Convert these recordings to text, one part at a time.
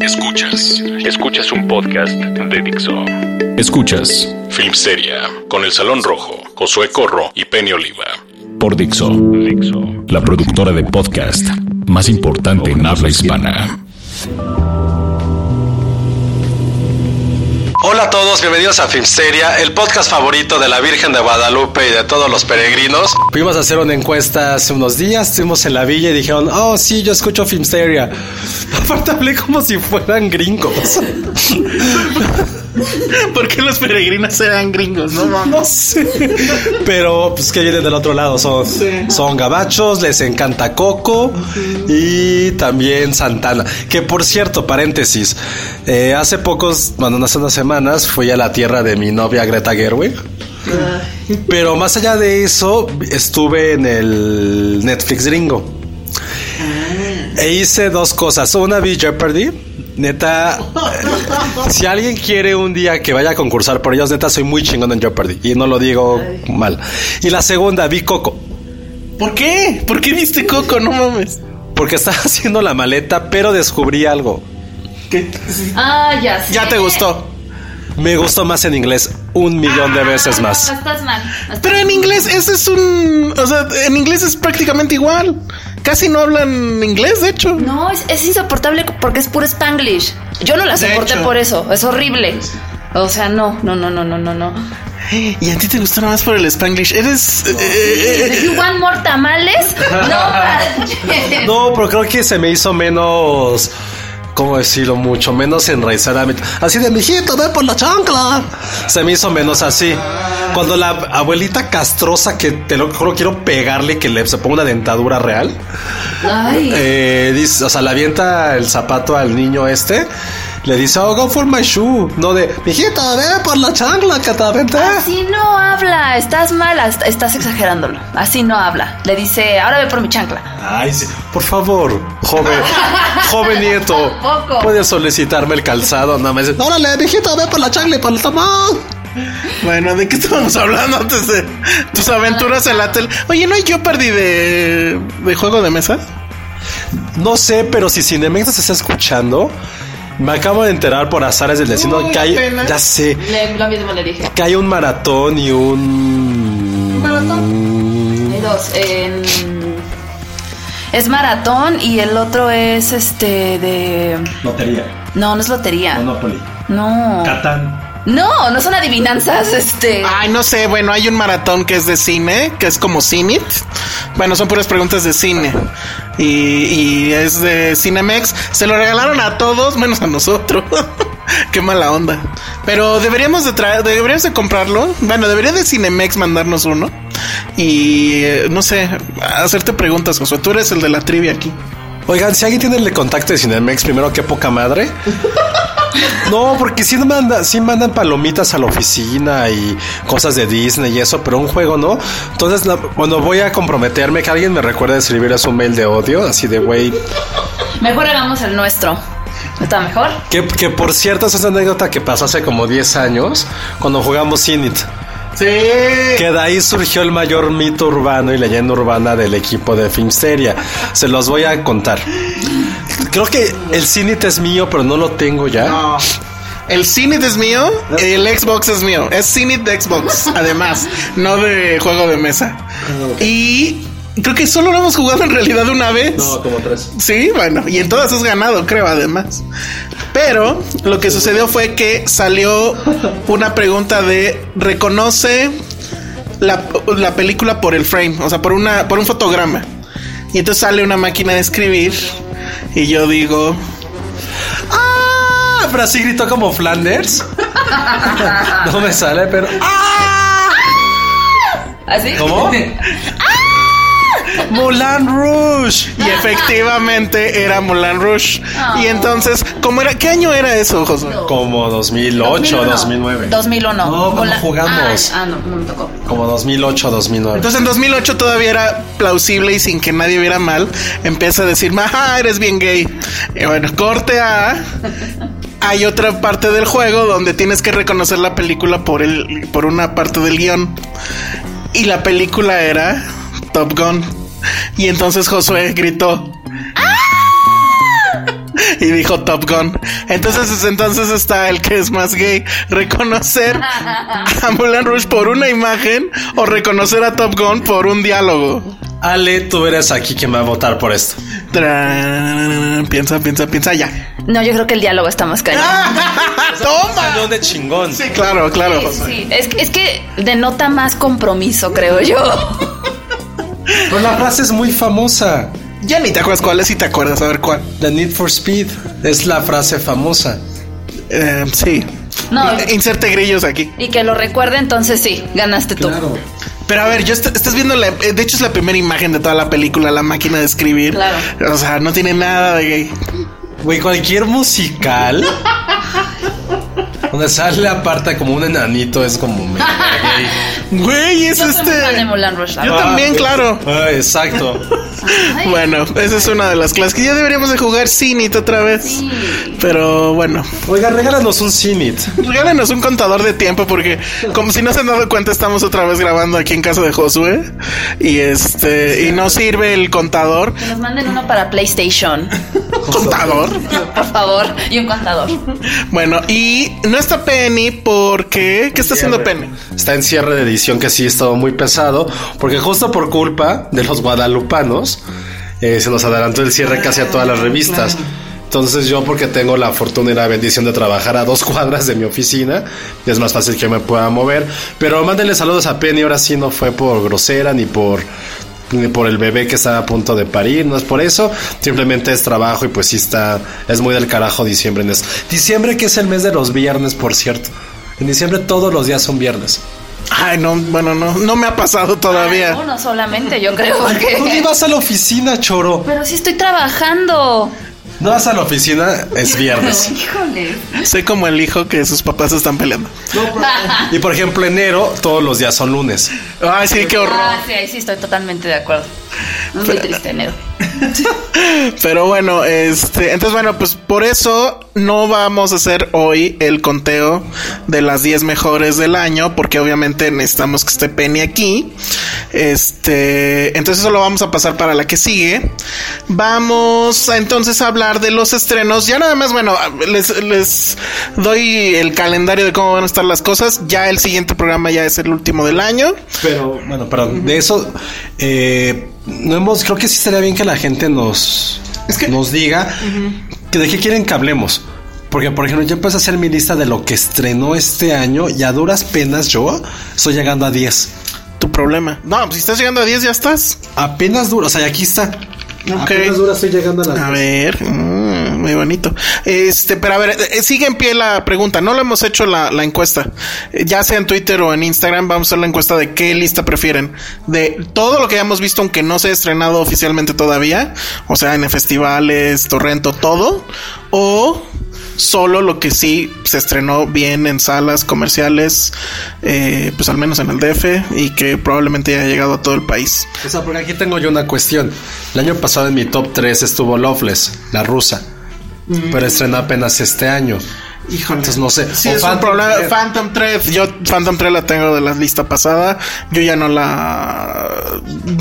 Escuchas, escuchas un podcast de Dixo. Escuchas Filmsteria con El Salón Rojo, Josué Corro y Penny Oliva. Por Dixo, Dixo, la productora de podcast más importante en habla hispana. Hola a todos, bienvenidos a Filmsteria, el podcast favorito de la Virgen de Guadalupe y de todos los peregrinos. Fuimos a hacer una encuesta hace unos días, estuvimos en la villa y dijeron, oh sí, yo escucho Filmsteria. Aparte hablé como si fueran gringos. ¿Por qué los peregrinos eran gringos? No, no sé. Pero pues que vienen del otro lado. Son, son gabachos, les encanta Coco y también Santana. Que por cierto, paréntesis, eh, hace pocos, bueno, hace unas semanas fui a la tierra de mi novia Greta Gerwig. Pero más allá de eso, estuve en el Netflix gringo. E hice dos cosas. Una vi Jeopardy. Neta, si alguien quiere un día que vaya a concursar por ellos, neta, soy muy chingón en Jeopardy. Y no lo digo mal. Y la segunda, vi Coco. ¿Por qué? ¿Por qué viste Coco? No mames. Porque estaba haciendo la maleta, pero descubrí algo. ¿Qué? Ah, ya sé. ¿Ya te gustó? Me gustó más en inglés un millón de veces más. No estás mal. no estás Pero en inglés, ese es un. O sea, en inglés es prácticamente igual. Casi no hablan inglés, de hecho. No, es, es insoportable porque es puro Spanglish. Yo no la soporté por eso. Es horrible. O sea, no, no, no, no, no, no, no. Y a ti te gustó nada más por el Spanglish. Eres. eh, eh, You want more tamales? No. No, pero creo que se me hizo menos. ¿Cómo decirlo? Mucho menos enraizada. Así de, mijito, ve por la chancla. Se me hizo menos así. Cuando la abuelita castrosa, que te lo juro, quiero pegarle que le se ponga una dentadura real. Ay. Eh, dice, o sea, le avienta el zapato al niño este. Le dice, oh, go for my shoe. No de, mijito, ve por la chancla que te aventé. Así no habla. Estás mal. est- Estás exagerándolo. Así no habla. Le dice, ahora ve por mi chancla. Ay, sí. Por favor, joven, joven nieto, Tampoco. puedes solicitarme el calzado. No me dice, órale, mijito, ve por la chancla y por el tamal. Bueno, ¿de qué estábamos hablando antes de tus aventuras en la tele? Oye, ¿no hay Jeopardy de, de juego de mesa? No sé, pero si Cinemex nos está escuchando, me acabo de enterar por azares del destino Uy, que hay, apenas. ya sé, Le- lo mismo le dije. que hay un maratón y un... Hay dos. en- Es maratón y el otro es este de. Lotería, No, no es lotería. Monopoly, No. Catán. No, no son adivinanzas, este. Ay, no sé, bueno, hay un maratón que es de cine, que es como Cinit. Bueno, son puras preguntas de cine. Y, es de Cinemex. Se lo regalaron a todos, menos a nosotros. Qué mala onda. Pero deberíamos de traer, deberíamos de comprarlo. Bueno, debería de Cinemex mandarnos uno. Y eh, no sé, hacerte preguntas, Josué. Tú eres el de la trivia aquí. Oigan, si alguien tiene el contacto de Cinemex, primero, qué poca madre. No, porque sí mandan, sí mandan palomitas a la oficina y cosas de Disney y eso, pero un juego no. Entonces, la- cuando voy a comprometerme, que alguien me recuerde escribirles un mail de odio, así de güey. Mejor hagamos el nuestro. ¿Está mejor? Que, que por cierto, esa es una anécdota que pasó hace como 10 años, cuando jugamos Cinit. Sí. Que de ahí surgió el mayor mito urbano y leyenda urbana del equipo de Filmsteria. Se los voy a contar. Creo que el Cinit es mío, pero no lo tengo ya. No. El Cinit es mío, el Xbox es mío. Es Cinit de Xbox, además, no de juego de mesa. Y creo que solo lo hemos jugado en realidad una vez. No, como tres. Sí, bueno, y en todas has ganado, creo, además. Pero lo que sucedió fue que salió una pregunta de reconoce la, la película por el frame, o sea, por una, por un fotograma. Y entonces sale una máquina de escribir y yo digo, ¡Ah! Pero así gritó como Flanders. no me sale, pero. ¡Ah! ¿Así? ¿Cómo? Mulan Rouge. y efectivamente era Mulan Rush. Ah. Y entonces, ¿cómo era? ¿Qué año era eso, José? Como 2008, 2009. 2001. No, Con la- jugamos. Ah, ah, no, no me tocó. Como 2008, 2009. Entonces en 2008 todavía era plausible y sin que nadie viera mal, empieza a decir, ajá, eres bien gay. Y bueno, corte a... Hay otra parte del juego donde tienes que reconocer la película por, el, por una parte del guion. Y la película era Top Gun. Y entonces Josué gritó... Y dijo Top Gun. Entonces, es- entonces está el que es más gay. Reconocer a Mulan Rouge por una imagen o reconocer a Top Gun por un diálogo. Ale, tú eres aquí quien va a votar por esto. Piensa, piensa, piensa ya. No, yo creo que el diálogo está más cañón. ¡Toma! De chingón. Sí, claro, claro. Sí, sí. Es, que- es que denota más compromiso, creo yo. Pero la frase es muy famosa. Ya ni te acuerdas cuál es y te acuerdas a ver cuál. The Need for Speed es la frase famosa. Eh, sí. No. Inserte grillos aquí. Y que lo recuerde, entonces sí, ganaste tú. Pero a ver, yo est- estás viendo la, eh, de hecho es la primera imagen de toda la película, la máquina de escribir. Claro. O sea, no tiene nada de gay. Güey, cualquier musical donde sale aparte como un enanito es como gay. Güey, es Yo soy muy fan de este. La Yo verdad. también, claro. Ah, exacto. Ay, Bueno, esa es una de las clases que ya deberíamos de jugar Cinit otra vez. Sí. Pero bueno, Oiga, regálanos un Cinit. regálenos un contador de tiempo porque como si no se han dado cuenta estamos otra vez grabando aquí en casa de Josué y este y no sirve el contador. Que nos manden uno para PlayStation, ¿Contador? por favor, y un contador. Bueno, y no está Penny porque ¿qué está haciendo Penny? Está en cierre de edición que sí estado muy pesado, porque justo por culpa de los guadalupanos eh, se nos adelantó el cierre casi a todas las revistas. Entonces yo porque tengo la fortuna y la bendición de trabajar a dos cuadras de mi oficina, es más fácil que me pueda mover. Pero mándenle saludos a Penny, ahora sí no fue por grosera ni por ni por el bebé que está a punto de parir, no es por eso, simplemente es trabajo y pues sí está, es muy del carajo diciembre. en es- Diciembre que es el mes de los viernes, por cierto. En diciembre todos los días son viernes. Ay, no, bueno, no, no me ha pasado todavía. Uno solamente, yo creo. Porque... vas a la oficina, choro. Pero sí estoy trabajando. No vas a la oficina, es viernes. Híjole. Soy como el hijo que sus papás están peleando. Y por ejemplo, enero, todos los días son lunes. Ay, sí, qué horror. Ah, sí, ahí sí estoy totalmente de acuerdo. No soy triste enero. Pero bueno, este, entonces bueno, pues por eso no vamos a hacer hoy el conteo de las 10 mejores del año, porque obviamente necesitamos que esté Penny aquí. Este, entonces eso lo vamos a pasar para la que sigue. Vamos a entonces a hablar de los estrenos. Ya nada más, bueno, les, les doy el calendario de cómo van a estar las cosas. Ya el siguiente programa ya es el último del año. Pero, bueno, perdón, de eso, eh, no hemos, creo que sí estaría bien que la gente nos, Es que- nos diga que de qué quieren que hablemos. Porque, por ejemplo, yo empecé a hacer mi lista de lo que estrenó este año y a duras penas yo estoy llegando a 10. Tu problema. No, pues si estás llegando a 10 ya estás. Apenas dura, o sea, y aquí está. Apenas dura, estoy llegando a las A 10. ver, mm, muy bonito. Este, pero a ver, eh, sigue en pie la pregunta. No lo hemos hecho la, la encuesta. Eh, Ya sea en Twitter o en Instagram, vamos a hacer la encuesta de qué lista prefieren. De todo lo que hayamos visto, aunque no se ha estrenado oficialmente todavía. O sea, en festivales, Torrento, todo. O solo lo que sí se estrenó bien en salas comerciales, eh, pues al menos en el DF, y que probablemente haya llegado a todo el país. O sea, porque aquí tengo yo una cuestión. El año pasado en mi top 3 estuvo Loveless, la rusa. Pero estrenó apenas este año. Híjole. Entonces no sé. Sí, O es un Phantom problema. Thread. Phantom Thread. Yo Phantom Thread la tengo de la lista pasada. Yo ya no la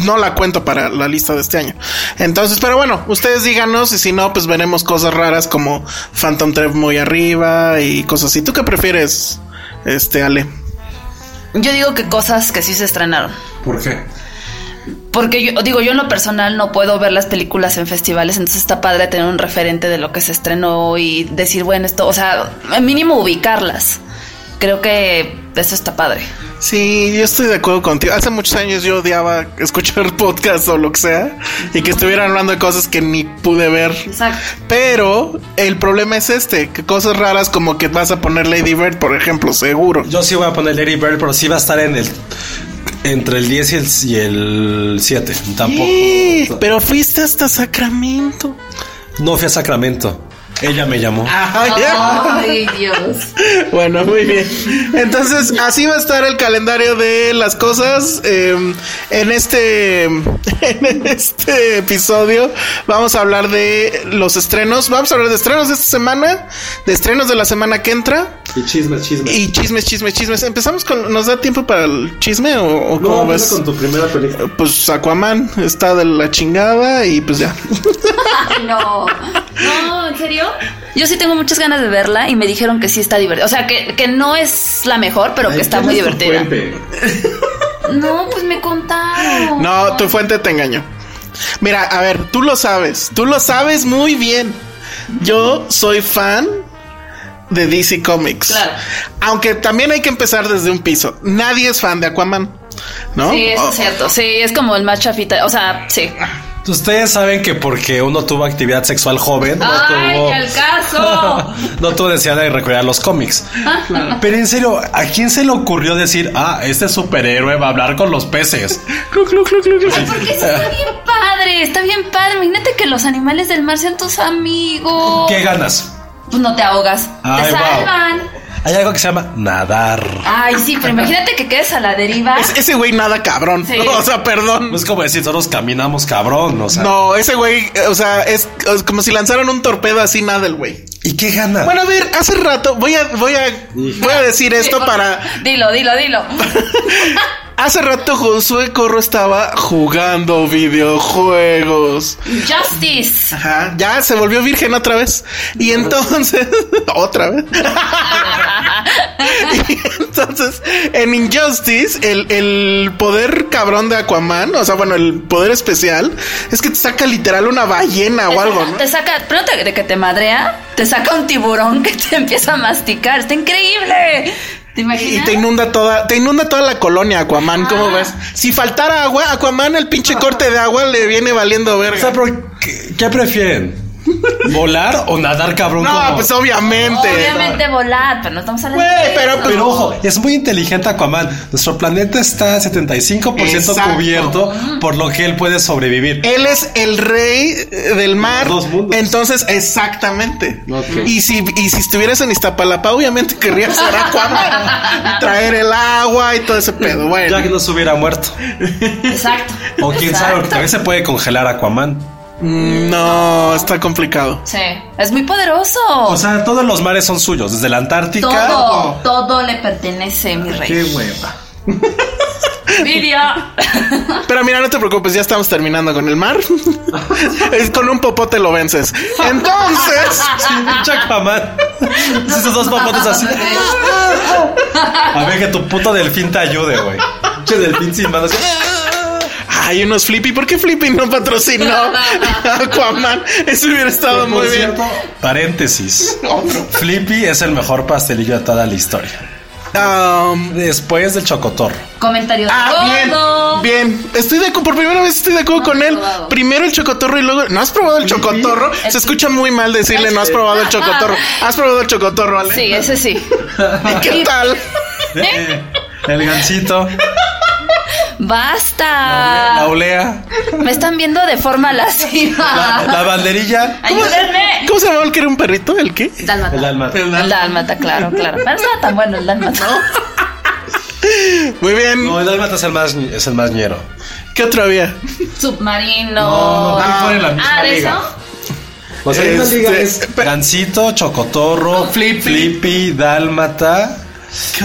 no la cuento para la lista de este año. Entonces, pero bueno, ustedes díganos y si no, pues veremos cosas raras como Phantom Thread muy arriba y cosas así. ¿Tú qué prefieres, este Ale? Yo digo que cosas que sí se estrenaron. ¿Por qué? Porque yo digo, yo en lo personal no puedo ver las películas en festivales, entonces está padre tener un referente de lo que se estrenó y decir, bueno, esto, o sea, mínimo ubicarlas. Creo que eso está padre. Sí, yo estoy de acuerdo contigo. Hace muchos años yo odiaba escuchar podcast o lo que sea y que estuvieran hablando de cosas que ni pude ver. Exacto. Pero el problema es este, que cosas raras como que vas a poner Lady Bird, por ejemplo, seguro. Yo sí voy a poner Lady Bird, pero sí va a estar en el entre el 10 y el, y el 7. Tampoco. Pero fuiste hasta Sacramento. No fui a Sacramento. Ella me llamó. Ay, Dios. Bueno, muy bien. Entonces, así va a estar el calendario de las cosas. Eh, en este en este episodio vamos a hablar de los estrenos. Vamos a hablar de estrenos de esta semana, de estrenos de la semana que entra. Y chismes, chismes. Y chismes, chismes, chismes. Empezamos con. ¿Nos da tiempo para el chisme o, o no, cómo ves? con tu primera película. Pues Aquaman está de la chingada y pues ya. Ay, no. No, ¿en serio? Yo sí tengo muchas ganas de verla y me dijeron que sí está divertida. O sea, que, que no es la mejor, pero que está muy divertida. No, pues me contaron. No, tu fuente te engañó. Mira, a ver, tú lo sabes. Tú lo sabes muy bien. Yo soy fan de DC Comics. Claro. Aunque también hay que empezar desde un piso. Nadie es fan de Aquaman. ¿No? Sí, eso Oh, es cierto. Sí, es como el más chafita. O sea, sí. Ustedes saben que porque uno tuvo actividad sexual joven, no ¡Ay, tuvo. el caso! no tuvo necesidad de recordar los cómics. Pero en serio, ¿a quién se le ocurrió decir, ah, este superhéroe va a hablar con los peces? clu, clu, clu, clu, clu. Porque sí está bien padre, está bien padre. Imagínate que los animales del mar sean tus amigos. ¿Qué ganas? Pues no te ahogas. Ay, te wow. Hay algo que se llama nadar. Ay, sí, pero imagínate que quedes a la deriva. Es- ese güey nada cabrón. Sí. O sea, perdón. No es como decir, nosotros caminamos cabrón, o sea. No, ese güey, o sea, es, es como si lanzaran un torpedo así nada el güey. ¿Y qué gana? Bueno, a ver, hace rato voy a voy a voy a decir esto para Dilo, dilo, dilo. Hace rato Josué Corro estaba jugando videojuegos. Justice. Ajá, ya se volvió virgen otra vez. Y entonces, otra vez. y entonces, en Injustice, el, el poder cabrón de Aquaman, o sea, bueno, el poder especial, es que te saca literal una ballena o algo, ¿no? Te saca, pero te- de que te madrea, te saca un tiburón que te empieza a masticar. Está increíble. ¿Te Y imaginas? te inunda toda, te inunda toda la colonia Aquaman, ¿cómo Ah. ves? Si faltara agua, Aquaman, el pinche corte de agua le viene valiendo O sea, verga. pero ¿qué, qué prefieren? ¿Volar o nadar cabrón? No, como- pues obviamente. Obviamente volar, pero no estamos hablando Güey, de pero- eso. Pero ojo, es muy inteligente Aquaman. Nuestro planeta está 75% Exacto. cubierto, por lo que él puede sobrevivir. Él es el rey eh, del mar. Dos mundos. Entonces, exactamente. Y si, y si estuvieras en Iztapalapa, obviamente querrías ser Aquaman. traer el agua y todo ese pedo. Bueno. Ya que no se hubiera muerto. Exacto. O quién sabe, porque también se puede congelar Aquaman. Mm, No, está complicado. Sí, es muy poderoso. O sea, todos los mares son suyos, desde la Antártica. todo, todo le pertenece, mi rey. Qué hueva. Pero mira, no te preocupes, ya estamos terminando con el mar. es con un popote lo vences. Entonces, Aquaman. Esos dos papotes así. A ver que tu puto delfín te ayude, güey. Pinche delfín sin manos. Hay unos Flippy. ¿Por qué Flippy no patrocinó a Aquaman? Eso hubiera estado muy Por bien. cierto, paréntesis. Flippy es el mejor pastelillo de toda la historia. Um, Después del chocotorro. Comentarios. Ah, Gordo. bien, bien. Estoy de acuerdo, por primera vez estoy de acuerdo No con él. probado. Primero el chocotorro y luego. ¿No has probado el chocotorro? Se escucha muy mal decirle no has probado el chocotorro. ¿Has probado el chocotorro, Ale? Sí, ese sí. ¿Y qué tal? Eh, El gancito. Basta. La olea. Me están viendo de forma lasciva. La banderilla. Ayúdenme. ¿Cómo se llamaba el que era un perrito? ¿El qué? Dálmata. El alma. El dálmata, claro, claro. Pero no estaba tan bueno el dálmata. Muy bien. No, el dálmata es el más, es el más ñero. ¿Qué otro había? Submarino. No, no, no, ah, ¿de liga. eso? O sea, Este, gancito, chocotorro, Flippy. flippy, dálmata,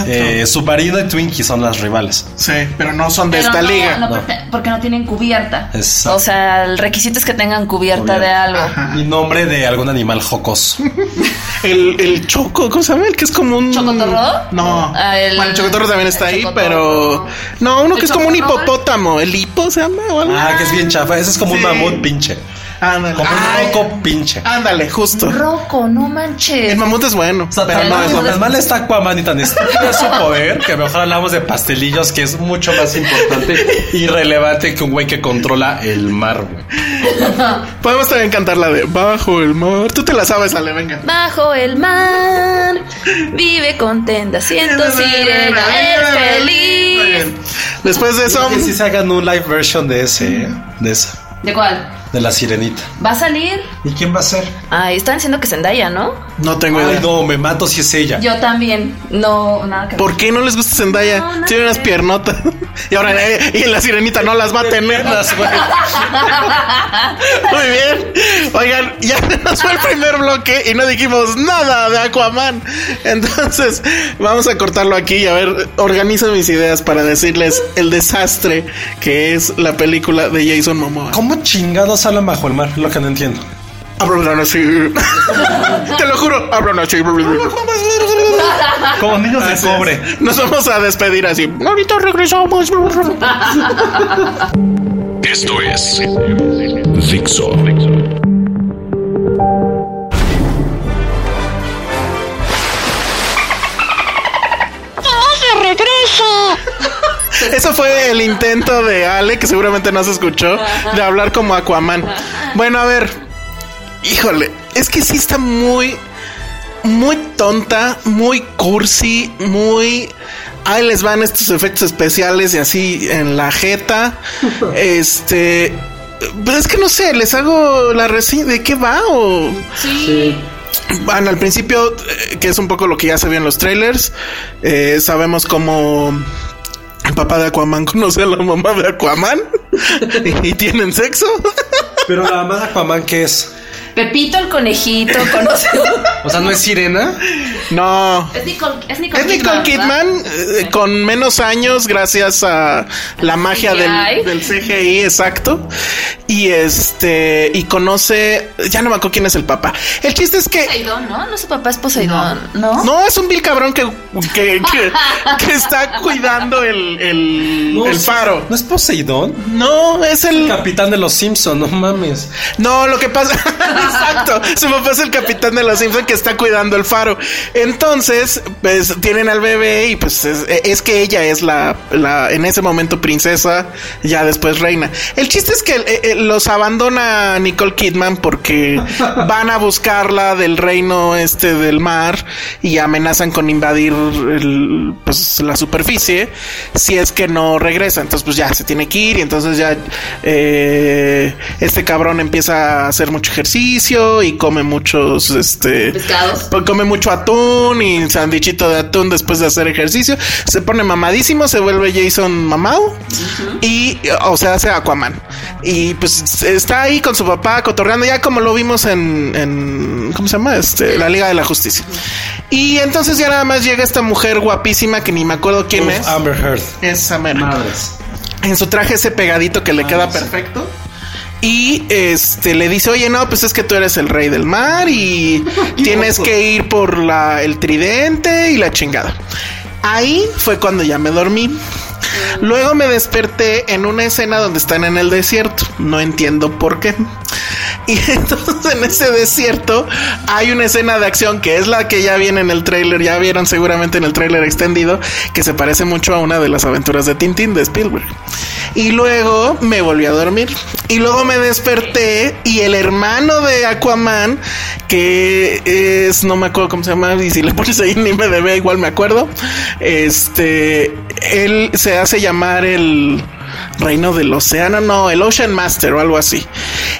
Eh, Submarino y Twinkie son las rivales. Sí, pero no son de Pero esta no, liga. no, porque, porque no tienen cubierta. Exacto. O sea, el requisito es que tengan cubierta de algo. Y nombre de algún animal jocoso. El, el choco, ¿cómo se llama? El que es como un. ¿Chocotorro? No. Ah, el- bueno, el chocotorro también está el ahí, chocotorro. pero. No, uno ¿El que es como un hipopótamo. ¿El hipo se llama o algo? Ah, que es bien chafa. Ese es como Sí. un mamut pinche. Ándale. Como Ay, un roco pinche. Ándale, justo. Roco, no manches. El mamut es bueno. O sea, pero no es tan mal está Aquaman y tan estúpido es su poder que mejor hablamos de pastelillos, que es mucho más importante y relevante que un güey que controla el mar, güey. Podemos también cantar la de Bajo el mar. Tú te la sabes, Ale, venga. Bajo el mar, vive contenta, siento sirena, eres Muy feliz. bien. Después de eso, Que si se hagan un live version de ese, ¿eh? de esa, ¿De cuál? De la sirenita. ¿Va a salir? ¿Y quién va a ser? Ay, están diciendo que Zendaya, ¿no? no tengo Ay, idea. no, me mato si es ella. Yo también. No, nada que ver. ¿Por qué no les gusta Zendaya? No, Tiene unas piernotas. Y ahora eh, y la sirenita no las va a tener. Las. Muy bien. Oigan, ya nos fue el primer bloque y no dijimos nada de Aquaman. Entonces, vamos a cortarlo aquí y a ver, organizo mis ideas para decirles el desastre que es la película de Jason Momoa. ¿Cómo chingados hablan bajo el mar? Lo que no entiendo. Hablan así. Te lo juro, hablan así. Como niños de cobre. Nos vamos a despedir así. Ahorita regresamos. Esto es Dixo. Eso fue el intento de Ale, que seguramente no se escuchó, de hablar como Aquaman. Bueno, a ver. Híjole, es que sí está muy, muy tonta, muy cursi, muy. Ahí les van estos efectos especiales y así en la jeta. Este. Pero es que no sé, les hago la reseña de qué va o. Sí. Bueno, al principio, eh, que es un poco lo que ya se vio en los trailers, eh, sabemos cómo papá de Aquaman conoce a la mamá de Aquaman y, tienen sexo. Pero la mamá de Aquaman, ¿qué es? Pepito el conejito conoce. O sea, ¿no es sirena? No. Es Nicole, es Nicole Es Nicole Kidman eh, con menos años gracias a la magia del, CGI. del CGI, exacto. Y este, y conoce, ya no me acuerdo quién es el papá. El chiste es que Poseidón, ¿no? No, su papá es Poseidón, ¿no? No, es un vil cabrón que, que, que, que está cuidando el, el, el faro. ¿No es Poseidón? No, es el. Capitán de los Simpson, no mames. No, lo que pasa. Exacto. Su papá es el capitán de los Simpsons que está cuidando el faro. Entonces, pues tienen al bebé y pues es, que ella es la, la, en ese momento princesa, ya después reina. El chiste es que eh, eh, los abandona Nicole Kidman porque van a buscarla del reino este del mar y amenazan con invadir pues, la superficie si es que no regresa. Entonces, pues ya se tiene que ir y entonces ya eh, este cabrón empieza a hacer mucho ejercicio y come muchos, este, Pescados. pues, come mucho atún y sandwichito de atún después de hacer ejercicio. Se pone mamadísimo, se vuelve Jason mamado y, o sea, hace Aquaman. Y pues está ahí con su papá cotorreando, ya como lo vimos en, en ¿cómo se llama? Este, la Liga de la Justicia. Y entonces ya nada más llega esta mujer guapísima que ni me acuerdo quién Uf, es. Amber Heard. Mera. Madres. En su traje ese pegadito que le Ah, queda sí. perfecto. Y este le dice, oye, no, pues es que tú eres el rey del mar y tienes que ir por la, el tridente y la chingada. Ahí fue cuando ya me dormí. Luego me desperté en una escena donde están en el desierto. No entiendo por qué. Y entonces en ese desierto hay una escena de acción que es la que ya viene en el tráiler, ya vieron seguramente en el tráiler extendido, que se parece mucho a una de las aventuras de Tintín de Spielberg. Y luego me volví a dormir. Y luego me desperté y el hermano de Aquaman, que es, no me acuerdo cómo se llama, y si le pones ahí ni me debe, igual me acuerdo. Este, él se hace llamar el reino del océano, no, el Ocean Master o algo así.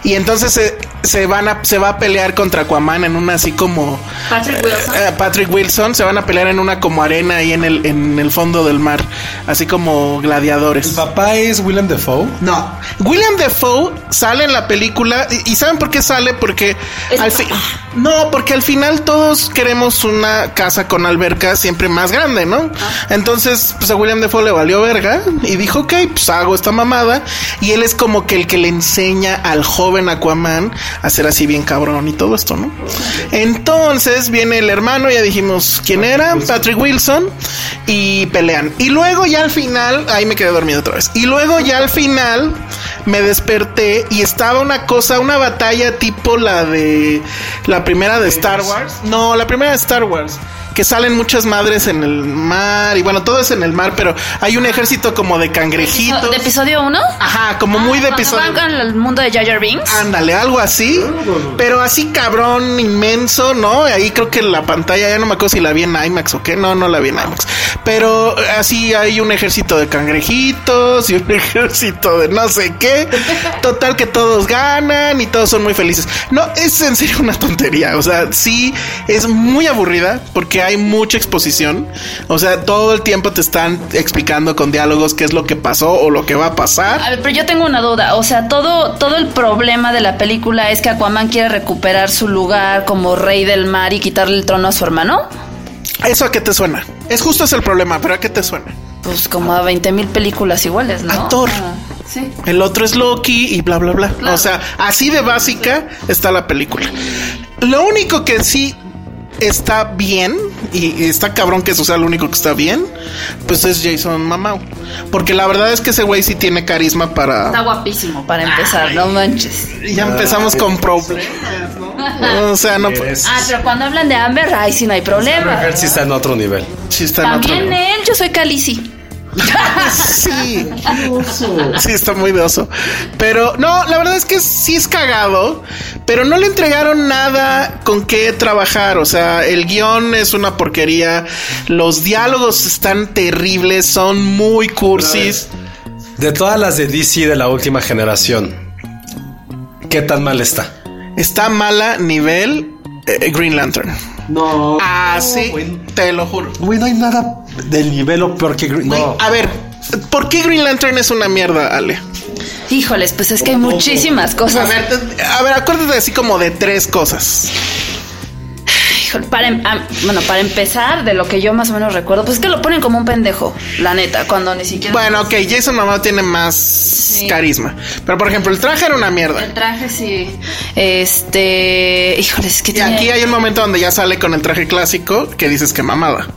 Y entonces se, se van a se va a pelear contra Aquaman en una así como Patrick Wilson. eh, Patrick Wilson se van a pelear en una como arena ahí en el en el fondo del mar, así como gladiadores. ¿El papá es Willem Dafoe? No. William Defoe sale en la película. ¿Y, y saben por qué sale? Porque Es- al fin. No, porque al final todos queremos una casa con alberca siempre más grande, ¿no? Entonces, pues a William Defoe le valió verga y dijo, ok, pues hago esta mamada. Y él es como que el que le enseña al joven Aquaman a ser así bien cabrón y todo esto, ¿no? Entonces viene el hermano, ya dijimos quién era, Patrick Wilson, y pelean. Y luego ya al final, ahí me quedé dormido otra vez. Y luego ya al final me desperté y estaba una cosa, una batalla tipo la de la primera de Star Wars. No, la primera de Star Wars. Que salen muchas madres en el mar y bueno, todo es en el mar, pero hay un ejército como de cangrejitos. ¿De episodio 1? Ajá, como muy de episodio. Van el mundo de Jar Binks. Ándale, algo así. Pero así cabrón, inmenso, ¿no? Ahí creo que la pantalla, ya no me acuerdo si la vi en IMAX o qué. No, no la vi en IMAX. Pero así hay un ejército de cangrejitos y un ejército de no sé qué. Total que todos ganan y todos son muy felices. No, es en serio una tontería. O sea, sí, es muy aburrida porque hay mucha exposición. O sea, todo el tiempo te están explicando con diálogos qué es lo que pasó o lo que va a pasar. A ver, pero yo tengo una duda. O sea, todo, todo el problema de la película es que Aquaman quiere recuperar su lugar como rey del mar y quitarle el trono a su hermano. ¿Eso a qué te suena? Es justo ese el problema, pero ¿a qué te suena? Pues como a 20 mil películas iguales, ¿no? A Thor. Ah, sí. El otro es Loki y bla, bla, bla. Claro. O sea, así de básica está la película. Lo único que sí está bien, y está cabrón que eso sea lo único que está bien, pues es Jason Mamau. Porque la verdad es que ese güey sí tiene carisma Está para... guapísimo para empezar, no manches. Ya empezamos con problemas, ¿no? O sea, no... Ah, pero cuando hablan de Amber, ay, sí no hay problema. Él sí está en otro nivel. Sí está en otro También nivel. él, yo soy Calici. Sí. Sí, está muy de oso. Pero no, la verdad es que sí es cagado, pero no le entregaron nada con qué trabajar. O sea, el guion es una porquería. Los diálogos están terribles, son muy cursis. De todas las de DC de la última generación, ¿qué tan mal está? Está mala nivel eh, Green Lantern. No. Ah, sí, te lo juro. Güey, no hay nada del nivel o peor que Green. Güey, No. A ver, ¿por qué Green Lantern es una mierda, Ale? Híjoles, pues es que hay muchísimas A cosas. ver, te- a ver, acuérdate así como de tres cosas. Para, em- ah, bueno, para empezar, de lo que yo más o menos recuerdo, pues es que lo ponen como un pendejo, la neta, cuando ni siquiera. Bueno, ok, Jason Momoa tiene más carisma. Pero por ejemplo, el traje era una mierda. El traje sí. Este. Híjole, es que Y tiene- aquí hay un momento donde ya sale con el traje clásico que dices que mamada.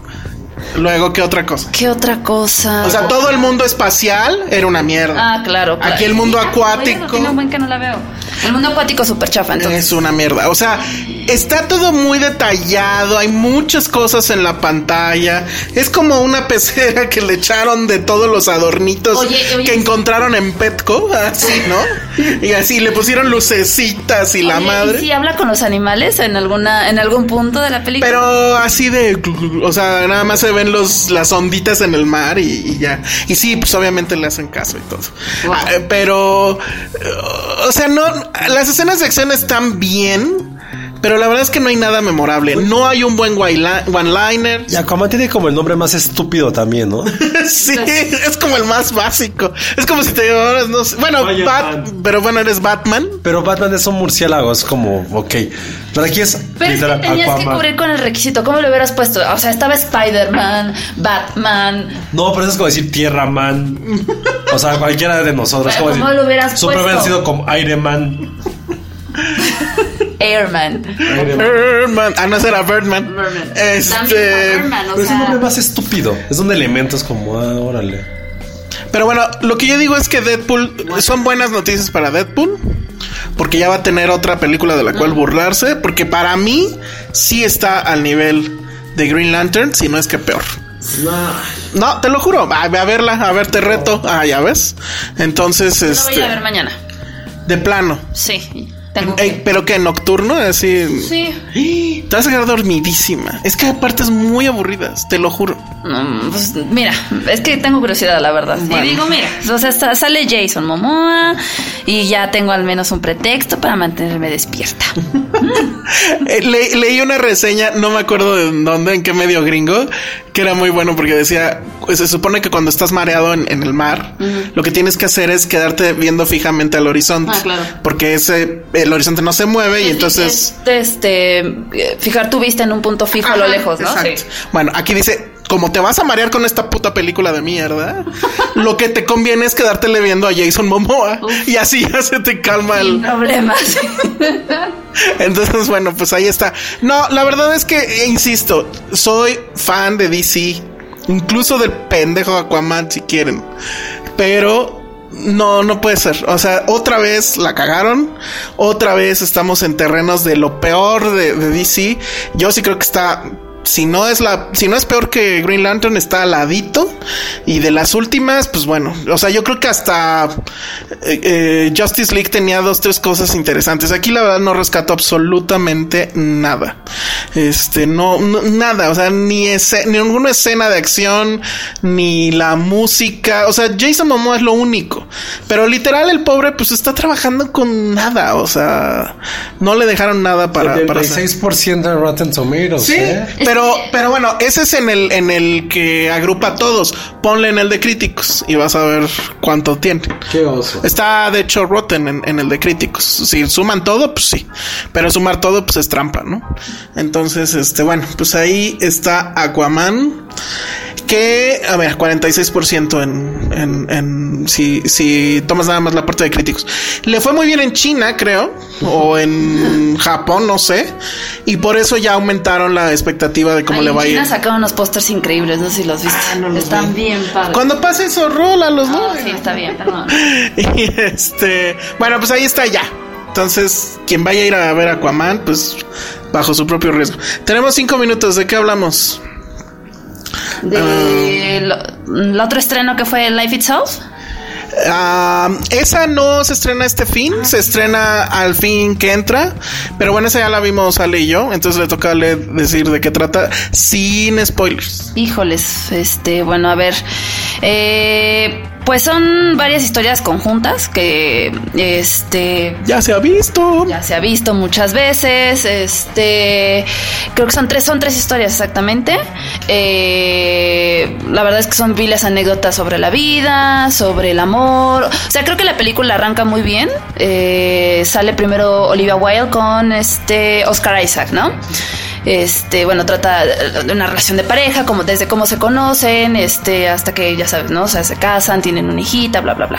Luego, ¿qué otra cosa? ¿Qué otra cosa? O sea, todo el mundo espacial era una mierda. Ah, claro. claro. Aquí el mundo acuático. Tiene un buen que no la veo. El mundo acuático súper chafa, entonces. Es una mierda. O sea, está todo muy detallado. Hay muchas cosas en la pantalla. Es como una pecera que le echaron de todos los adornitos Oye, oye. que encontraron en Petco. Así, ¿no? Y así le pusieron lucecitas y la madre. ¿y si habla con los animales en alguna en algún punto de la película? Pero así de, o sea, nada más se ven los las onditas en el mar y, y ya. Y sí, pues obviamente le hacen caso y todo. Wow. Ah, pero, o sea, no, las escenas de acción están bien, pero la verdad es que no hay nada memorable. No hay un buen one-liner. Y Aquaman tiene como el nombre más estúpido también, ¿no? sí, es como el más básico. Es como si te llamaras, no sé, bueno, Bat- man. pero bueno, eres Batman. Pero Batman es un murciélago, es como, ok. Pero aquí es Pero es que tenías que cubrir con el requisito. ¿Cómo lo hubieras puesto? O sea, estaba Spider-Man, Batman. No, pero eso es como decir Tierra Man. O sea, cualquiera de nosotros. Pero como ¿cómo lo hubieras Superman puesto? ha sido como Iron Man. Airman. Birdman. Ah, no, era Birdman. Birdman. Este. Birdman, o Pero es un nombre más estúpido. Es un elemento, es como, ah, órale. Pero bueno, lo que yo digo es que Deadpool son buenas noticias para Deadpool. Porque ya va a tener otra película de la cual burlarse. Porque para mí sí está al nivel de Green Lantern, si no es que peor. No, te lo juro. A, a verla, a ver, te reto. Ah, ya ves. Entonces, lo voy a a ver este. mañana. De plano. Sí. Tengo Ey, pero que nocturno, así. Sí. Te vas a quedar dormidísima. Es que aparte es muy aburridas, te lo juro. Pues, mira, es que tengo curiosidad, la verdad. Y digo, mira, o sea, sale Jason Momoa y ya tengo al menos un pretexto para mantenerme despierta. Eh, leí una reseña, no me acuerdo de dónde, en qué medio gringo, que era muy bueno porque decía, pues, se supone que cuando estás mareado en, el mar, lo que tienes que hacer es quedarte viendo fijamente al horizonte. Ah, claro. Porque ese, el horizonte no se mueve y entonces... este, fijar tu vista en un punto fijo a lo lejos, ¿no? Exacto. Bueno, aquí dice, como te vas a marear con esta puta película de mierda, lo que te conviene es quedártele viendo a Jason Momoa y así ya se te calma el problema. Entonces, bueno, pues ahí está. No, la verdad es que, insisto, soy fan de DC, incluso del pendejo Aquaman si quieren, pero no, no puede ser. O sea, otra vez la cagaron. Otra vez estamos en terrenos de lo peor de, de DC. Yo sí creo que está si no es la, si no es peor que Green Lantern, está al ladito. Y de las últimas, pues bueno, o sea, yo creo que hasta eh, eh, Justice League tenía dos, tres cosas interesantes. Aquí la verdad no rescato absolutamente nada. Este, no, nada, o sea, ni, ni ninguna escena de acción, ni la música. O sea, Jason Momoa es lo único. Pero literal, el pobre, pues está trabajando con nada. O sea, no le dejaron nada para. 76% de Rotten Tomatoes. Sí, ¿eh? Pero, pero bueno, ese es en el, en el que agrupa a todos. Ponle en el de críticos y vas a ver cuánto tiene. Qué oso. Está de hecho Rotten en, en el de críticos. Si suman todo, pues sí. Pero sumar todo, pues es trampa, ¿no? Entonces, este, bueno, pues ahí está Aquaman que, a ver, 46% en, en, en si, si tomas nada más la parte de críticos. Le fue muy bien en China, creo, o en Japón, no sé, y por eso ya aumentaron la expectativa de cómo le va a ir. China sacaron unos pósters increíbles, no sé si los viste. Ah, Están bien padres. Cuando pase eso, rola los dos. Sí, está bien, perdón. y este, bueno, pues ahí está ya. Entonces, quien vaya a ir a ver Aquaman, pues bajo su propio riesgo. Tenemos cinco minutos, ¿de qué hablamos? de el otro estreno que fue Life Itself. Ah, esa no se estrena este fin, se estrena al fin que entra, pero bueno, esa ya la vimos Ale y yo, entonces le toca decir de qué trata sin spoilers. Híjoles, este, bueno, a ver, eh, pues son varias historias conjuntas que este ya se ha visto. Ya se ha visto muchas veces. Este creo que son tres, son tres historias exactamente. Eh, la verdad es que son viles anécdotas sobre la vida, sobre el amor. O sea, creo que la película arranca muy bien. Eh, sale primero Olivia Wilde con este Oscar Isaac, ¿no? Este, bueno, trata de una relación de pareja, como desde cómo se conocen, este, hasta que ya sabes, ¿no? O sea, se casan, tienen una hijita, bla, bla, bla.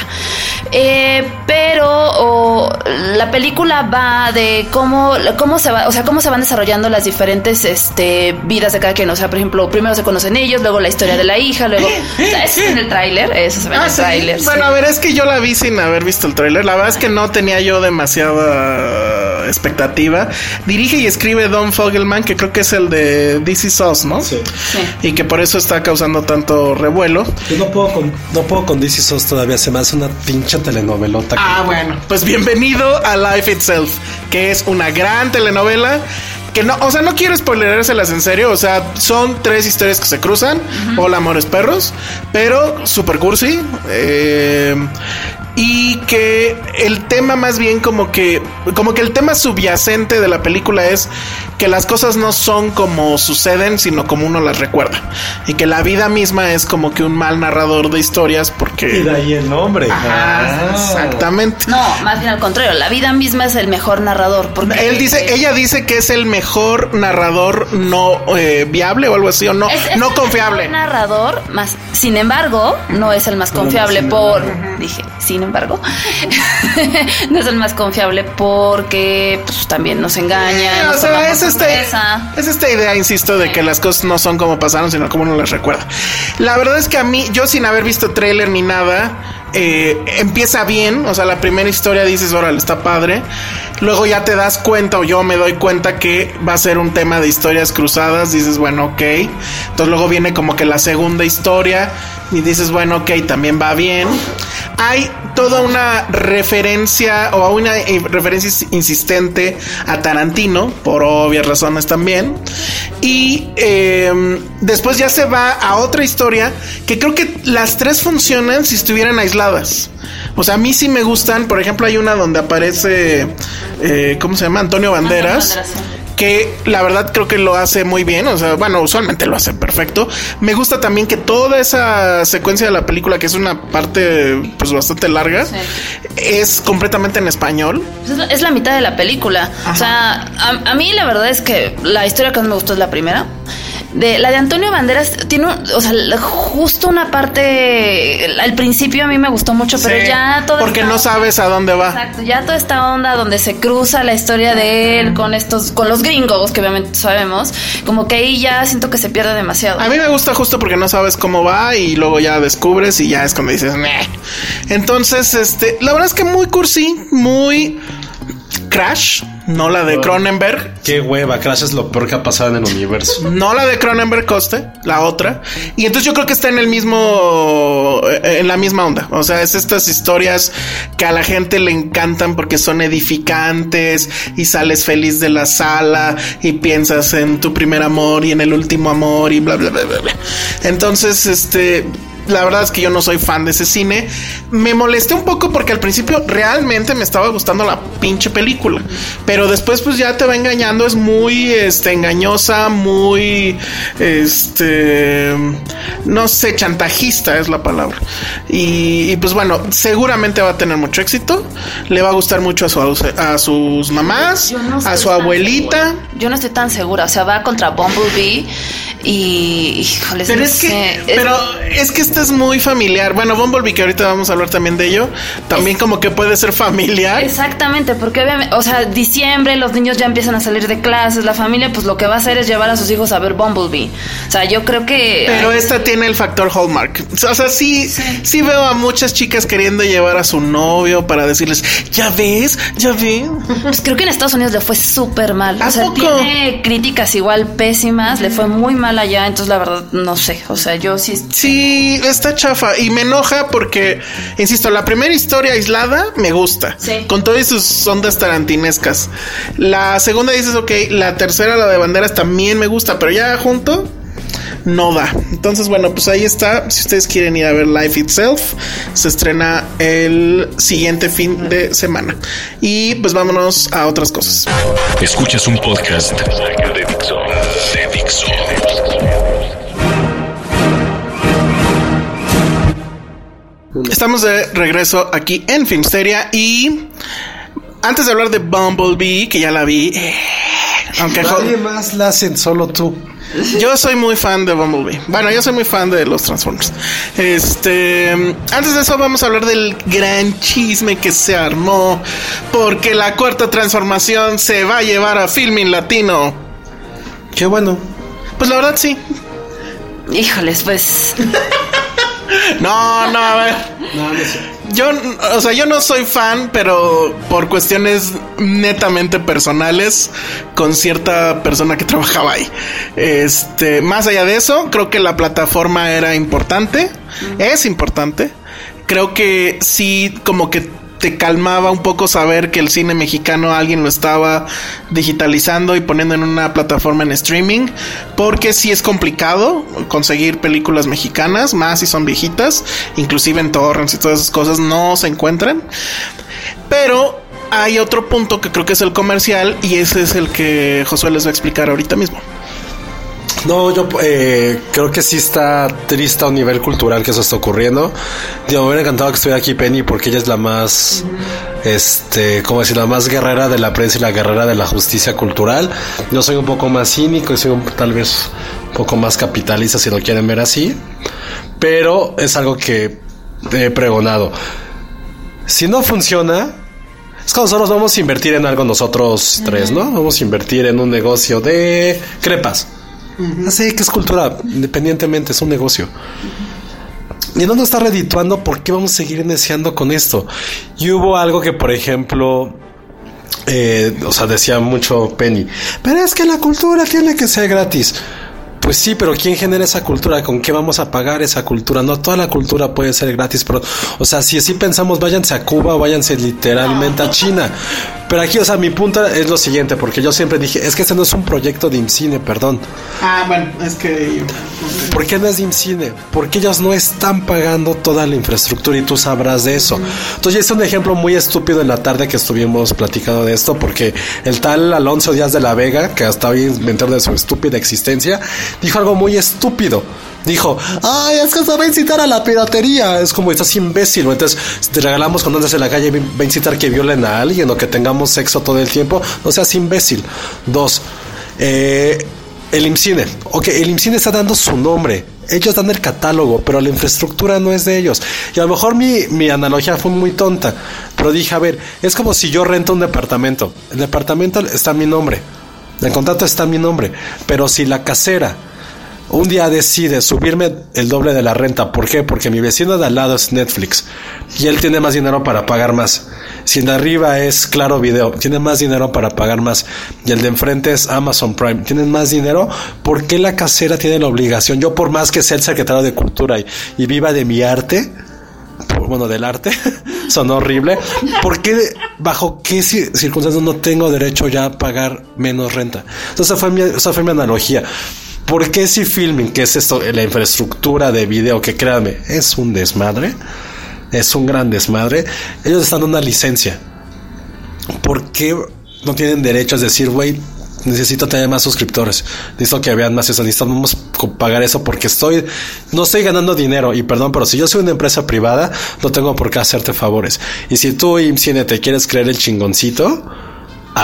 Eh, pero la película va de cómo, cómo se va, o sea, cómo se van desarrollando las diferentes este, vidas de cada quien. O sea, por ejemplo, primero se conocen ellos, luego la historia de la hija, luego. eso es en el tráiler, eso se ve en ah, el tráiler. Bueno, a ver, es que yo la vi sin haber visto el tráiler. La verdad es que no tenía yo demasiada expectativa. Dirige y escribe Don Fogelman, que creo que es el de DC Sauce, ¿no? Sí. Y que por eso está causando tanto revuelo. Yo no puedo con, no puedo con DC Sauce todavía, se me hace una pinche telenovelota. Ah, bueno, pues bienvenido a Life Itself, que es una gran telenovela que no, o sea, no quiero spoilerárselas en serio, o sea, son tres historias que se cruzan, hola amores perros, pero super cursi, eh, y que el tema más bien como que como que el tema subyacente de la película es que las cosas no son como suceden sino como uno las recuerda. Y que la vida misma es como que un mal narrador de historias porque y de ahí el nombre. Ah. exactamente. No más bien al contrario la vida misma es el mejor narrador porque él dice ella dice que es el mejor narrador no eh, viable o algo así o no no confiable. narrador más sin embargo no es el más confiable por dije sin embargo, no es el más confiable porque pues, también nos engaña. o sea, es, este, es esta idea, insisto, de que las cosas no son como pasaron, sino como uno las recuerda. La verdad es que a mí, yo sin haber visto trailer ni nada, eh, empieza bien, o sea, la primera historia dices, órale, está padre. Luego ya te das cuenta, o yo me doy cuenta que va a ser un tema de historias cruzadas, dices, bueno, ok. Entonces luego viene como que la segunda historia y dices, bueno, ok, también va bien. Hay toda una referencia o una eh, referencia insistente a Tarantino, por obvias razones también. Y em, después ya se va a otra historia que creo que las tres funcionan si estuvieran aisladas. O sea, a mí sí me gustan. Por ejemplo, hay una donde aparece, eh, ¿cómo se llama? Antonio Banderas. Que la verdad creo que lo hace muy bien, o sea, bueno, usualmente lo hace perfecto. Me gusta también que toda esa secuencia de la película, que es una parte pues bastante larga, es completamente en español. Es la mitad de la película. O sea, a, a, mí la verdad es que la historia que más me gustó es la primera de la de Antonio Banderas tiene, o sea, justo una parte al principio a mí me gustó mucho, pero ya todo porque no sabes a dónde va. Exacto, ya toda esta onda donde se cruza la historia de él con estos con los gringos que obviamente sabemos, como que ahí ya siento que se pierde demasiado. A mí me gusta justo porque no sabes cómo va y luego ya descubres y ya es cuando dices, Meh. entonces este, la verdad es que muy cursi, muy Crash, no la de Cronenberg. Qué hueva, Crash es lo peor que ha pasado en el universo. No la de Cronenberg Coste, la otra. Y entonces yo creo que está en el mismo, eh, en la misma onda. O sea, es estas historias que a la gente le encantan porque son edificantes y sales feliz de la sala y piensas en tu primer amor y en el último amor y bla, bla, bla, bla. bla. Entonces, este, la verdad es que yo no soy fan de ese cine. Me molesté un poco porque al principio realmente me estaba gustando la pinche película. Pero después pues ya te va engañando. Es muy este, engañosa, muy... Este... No sé, chantajista es la palabra. Y, pues bueno, seguramente va a tener mucho éxito. Le va a gustar mucho a, su, a sus mamás, a su abuelita. Yo no estoy tan segura. O sea, va contra Bumblebee. Y, pero es que, pero es que esta es muy familiar. Bueno, Bumblebee, que ahorita vamos a hablar también de ello, también como que puede ser familiar. Exactamente, porque obviamente, o sea, diciembre, los niños ya empiezan a salir de clases, la familia, pues lo que va a hacer es llevar a sus hijos a ver Bumblebee. O sea, yo creo que. Pero esta tiene el factor Hallmark. O sea, sí, sí, veo a muchas chicas queriendo llevar a su novio para decirles, ya ves, ya ves. Pues creo que en Estados Unidos le fue súper mal. O sea, tiene críticas igual pésimas, le fue muy mal allá, entonces la verdad no sé, o sea, yo sí... Sí, está chafa y me enoja porque, insisto, la primera historia aislada me gusta, sí. con todas sus ondas tarantinescas. La segunda dices, ok, la tercera, la de banderas, también me gusta, pero ya junto no da. Entonces, bueno, pues ahí está. Si ustedes quieren ir a ver Life Itself, se estrena el siguiente fin de semana. Y pues vámonos a otras cosas. Escuchas un podcast de. De Dixo. Estamos de regreso aquí en Filmsteria y antes de hablar de Bumblebee, que ya la vi, eh, aunque nadie más la hacen, solo tú. Yo soy muy fan de Bumblebee. Bueno, yo soy muy fan de los Transformers. Este, antes de eso vamos a hablar del gran chisme que se armó porque la cuarta transformación se va a llevar a Filming Latino. Qué bueno. Pues la verdad sí. Híjoles, pues. No, no, a ver. No, no sé. Yo, o sea, yo no soy fan, pero por cuestiones netamente personales con cierta persona que trabajaba ahí. Este, más allá de eso, creo que la plataforma era importante, es importante. Creo que sí, como que te calmaba un poco saber que el cine mexicano alguien lo estaba digitalizando y poniendo en una plataforma en streaming, porque sí es complicado conseguir películas mexicanas, más si son viejitas, inclusive en torrents y todas esas cosas no se encuentran. Pero hay otro punto que creo que es el comercial y ese es el que Josué les va a explicar ahorita mismo. No, yo eh, creo que sí está triste a un nivel cultural que eso está ocurriendo. Digo, me hubiera encantado que estuviera aquí Penny porque ella es la más, este, como decir, la más guerrera de la prensa y la guerrera de la justicia cultural. Yo soy un poco más cínico y soy un, tal vez un poco más capitalista si lo quieren ver así. Pero es algo que he pregonado. Si no funciona, es como nosotros vamos a invertir en algo nosotros tres, ¿no? Vamos a invertir en un negocio de crepas. Así que es cultura, independientemente, es un negocio. Y no nos está redituando, ¿por qué vamos a seguir iniciando con esto? Y hubo algo que, por ejemplo, eh, o sea, decía mucho Penny, pero es que la cultura tiene que ser gratis. Pues sí, pero ¿quién genera esa cultura? ¿Con qué vamos a pagar esa cultura? No toda la cultura puede ser gratis, pero, o sea, si así pensamos, váyanse a Cuba, váyanse literalmente a China. Pero aquí, o sea, mi punto es lo siguiente, porque yo siempre dije, es que este no es un proyecto de IMCINE, perdón. Ah, bueno, es que... ¿Por qué no es de IMCINE? Porque ellos no están pagando toda la infraestructura y tú sabrás de eso. Entonces, es un ejemplo muy estúpido en la tarde que estuvimos platicando de esto, porque el tal Alonso Díaz de la Vega, que hasta hoy inventor de su estúpida existencia, dijo algo muy estúpido. Dijo, ay, es que se va a incitar a la piratería. Es como, estás imbécil. Entonces, si te regalamos cuando andas en la calle, va a incitar que violen a alguien o que tengamos sexo todo el tiempo. No seas imbécil. Dos, eh, el IMCINE. Ok, el IMCINE está dando su nombre. Ellos dan el catálogo, pero la infraestructura no es de ellos. Y a lo mejor mi, mi analogía fue muy tonta. Pero dije, a ver, es como si yo rento un departamento. El departamento está a mi nombre. El contrato está mi nombre. Pero si la casera un día decide subirme el doble de la renta. ¿Por qué? Porque mi vecino de al lado es Netflix y él tiene más dinero para pagar más. Si el de arriba es Claro Video, tiene más dinero para pagar más. Y el de enfrente es Amazon Prime, tienen más dinero. ¿Por qué la casera tiene la obligación? Yo por más que sea el secretario de Cultura y, viva de mi arte, bueno, del arte, son horrible. ¿Por qué, bajo qué circunstancias no tengo derecho ya a pagar menos renta? Entonces, fue mi, esa fue mi analogía. ¿Por qué si Filming, que es esto, la infraestructura de video, que créanme, es un desmadre, es un gran desmadre, ellos están dando una licencia? ¿Por qué no tienen derecho a decir, güey, necesito tener más suscriptores, necesito que vean más eso, necesitamos pagar eso porque estoy, no estoy ganando dinero. Y perdón, pero si yo soy una empresa privada, no tengo por qué hacerte favores. Y si tú, IMCINE, te quieres creer el chingoncito,